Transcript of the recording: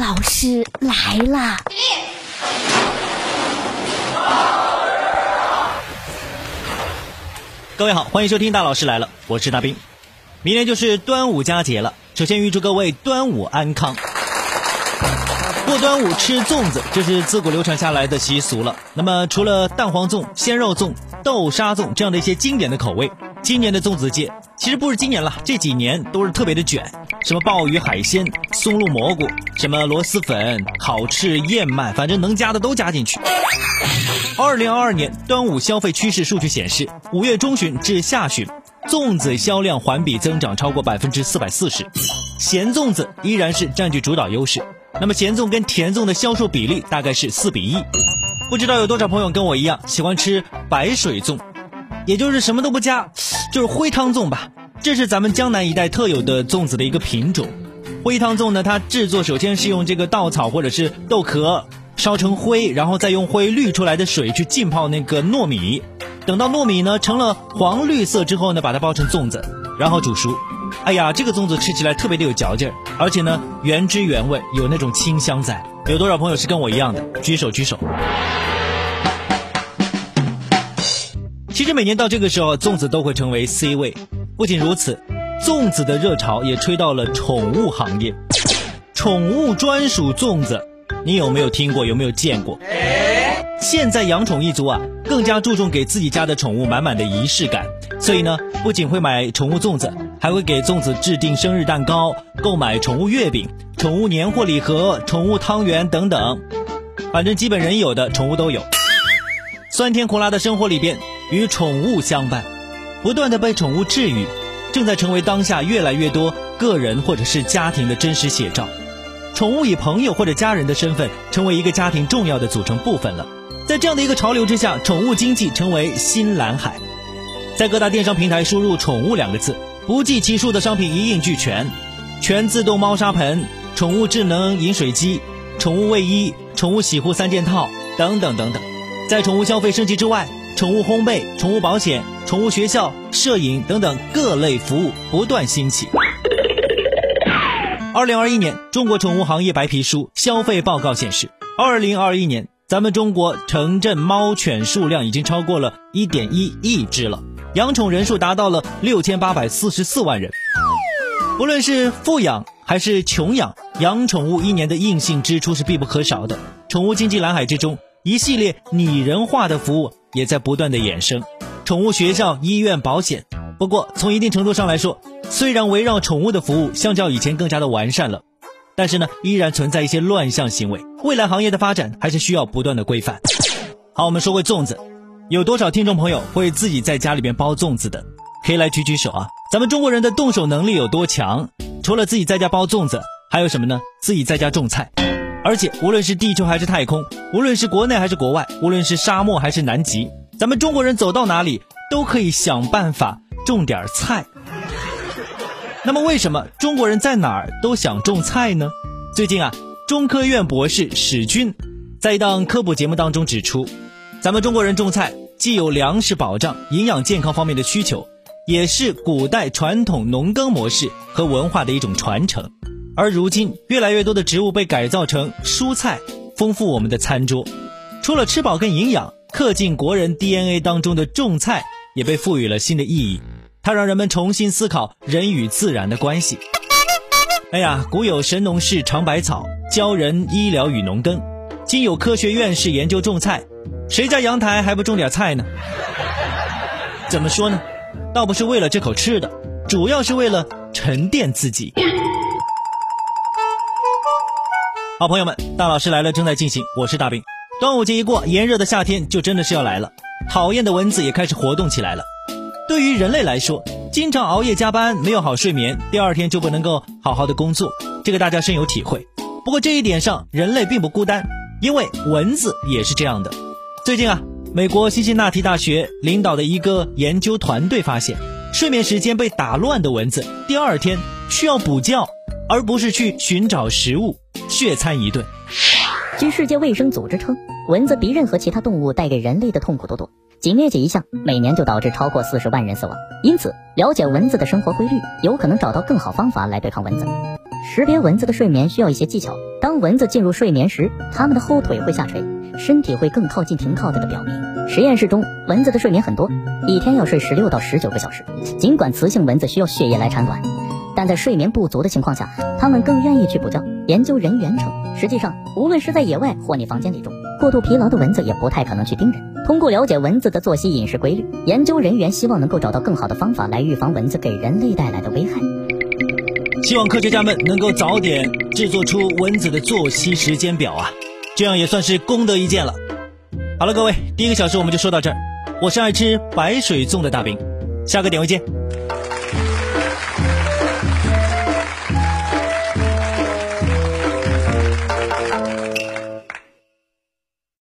老师来啦各位好欢迎收听大老师来了我是大兵。明天就是端午佳节了首先预祝各位端午安康。过端午吃粽子这是自古流传下来的习俗了。那么除了蛋黄粽鲜肉粽豆沙粽这样的一些经典的口味今年的粽子节其实不是今年了，这几年都是特别的卷，什么鲍鱼海鲜、松露蘑菇，什么螺蛳粉、烤翅、燕麦，反正能加的都加进去。二零二二年端午消费趋势数据显示，五月中旬至下旬，粽子销量环比增长超过百分之四百四十，咸粽子依然是占据主导优势。那么咸粽跟甜粽的销售比例大概是四比一，不知道有多少朋友跟我一样喜欢吃白水粽，也就是什么都不加，就是灰汤粽吧。这是咱们江南一带特有的粽子的一个品种。灰汤粽呢，它制作首先是用这个稻草或者是豆壳烧成灰，然后再用灰滤出来的水去浸泡那个糯米，等到糯米呢成了黄绿色之后呢，把它包成粽子，然后煮熟。哎呀，这个粽子吃起来特别的有嚼劲儿，而且呢原汁原味，有那种清香在。有多少朋友是跟我一样的？举手举手。其实每年到这个时候，粽子都会成为 C 位。不仅如此，粽子的热潮也吹到了宠物行业。宠物专属粽子，你有没有听过？有没有见过？现在养宠一族啊，更加注重给自己家的宠物满满的仪式感，所以呢，不仅会买宠物粽子，还会给粽子制定生日蛋糕，购买宠物月饼、宠物年货礼盒、宠物汤圆等等，反正基本人有的宠物都有。酸甜苦辣的生活里边，与宠物相伴，不断的被宠物治愈，正在成为当下越来越多个人或者是家庭的真实写照。宠物以朋友或者家人的身份，成为一个家庭重要的组成部分了。在这样的一个潮流之下，宠物经济成为新蓝海。在各大电商平台输入“宠物”两个字，不计其数的商品一应俱全：全自动猫砂盆、宠物智能饮水机、宠物卫衣、宠物洗护三件套等等等等。在宠物消费升级之外，宠物烘焙、宠物保险、宠物学校、摄影等等各类服务不断兴起。二零二一年中国宠物行业白皮书消费报告显示，二零二一年。咱们中国城镇猫犬数量已经超过了一点一亿只了，养宠人数达到了六千八百四十四万人。不论是富养还是穷养，养宠物一年的硬性支出是必不可少的。宠物经济蓝海之中，一系列拟人化的服务也在不断的衍生，宠物学校、医院、保险。不过从一定程度上来说，虽然围绕宠物的服务相较以前更加的完善了。但是呢，依然存在一些乱象行为。未来行业的发展还是需要不断的规范。好，我们说回粽子，有多少听众朋友会自己在家里边包粽子的？可以来举举手啊！咱们中国人的动手能力有多强？除了自己在家包粽子，还有什么呢？自己在家种菜。而且无论是地球还是太空，无论是国内还是国外，无论是沙漠还是南极，咱们中国人走到哪里都可以想办法种点菜。那么为什么中国人在哪儿都想种菜呢？最近啊，中科院博士史军在一档科普节目当中指出，咱们中国人种菜既有粮食保障、营养健康方面的需求，也是古代传统农耕模式和文化的一种传承。而如今，越来越多的植物被改造成蔬菜，丰富我们的餐桌。除了吃饱跟营养，刻进国人 DNA 当中的种菜也被赋予了新的意义。它让人们重新思考人与自然的关系。哎呀，古有神农氏尝百草，教人医疗与农耕；今有科学院士研究种菜，谁家阳台还不种点菜呢？怎么说呢？倒不是为了这口吃的，主要是为了沉淀自己。好朋友们，大老师来了正在进行，我是大兵。端午节一过，炎热的夏天就真的是要来了，讨厌的蚊子也开始活动起来了。对于人类来说，经常熬夜加班，没有好睡眠，第二天就不能够好好的工作，这个大家深有体会。不过这一点上，人类并不孤单，因为蚊子也是这样的。最近啊，美国辛辛那提大学领导的一个研究团队发现，睡眠时间被打乱的蚊子，第二天需要补觉，而不是去寻找食物血餐一顿。据世界卫生组织称，蚊子比任何其他动物带给人类的痛苦都多。仅灭解一项，每年就导致超过四十万人死亡。因此，了解蚊子的生活规律，有可能找到更好方法来对抗蚊子。识别蚊子的睡眠需要一些技巧。当蚊子进入睡眠时，它们的后腿会下垂，身体会更靠近停靠的表面。实验室中，蚊子的睡眠很多，一天要睡十六到十九个小时。尽管雌性蚊子需要血液来产卵，但在睡眠不足的情况下，它们更愿意去补觉。研究人员称，实际上无论是在野外或你房间里中，过度疲劳的蚊子也不太可能去叮人。通过了解蚊子的作息饮食规律，研究人员希望能够找到更好的方法来预防蚊子给人类带来的危害。希望科学家们能够早点制作出蚊子的作息时间表啊，这样也算是功德一件了。好了，各位，第一个小时我们就说到这儿。我是爱吃白水粽的大兵，下个点位见。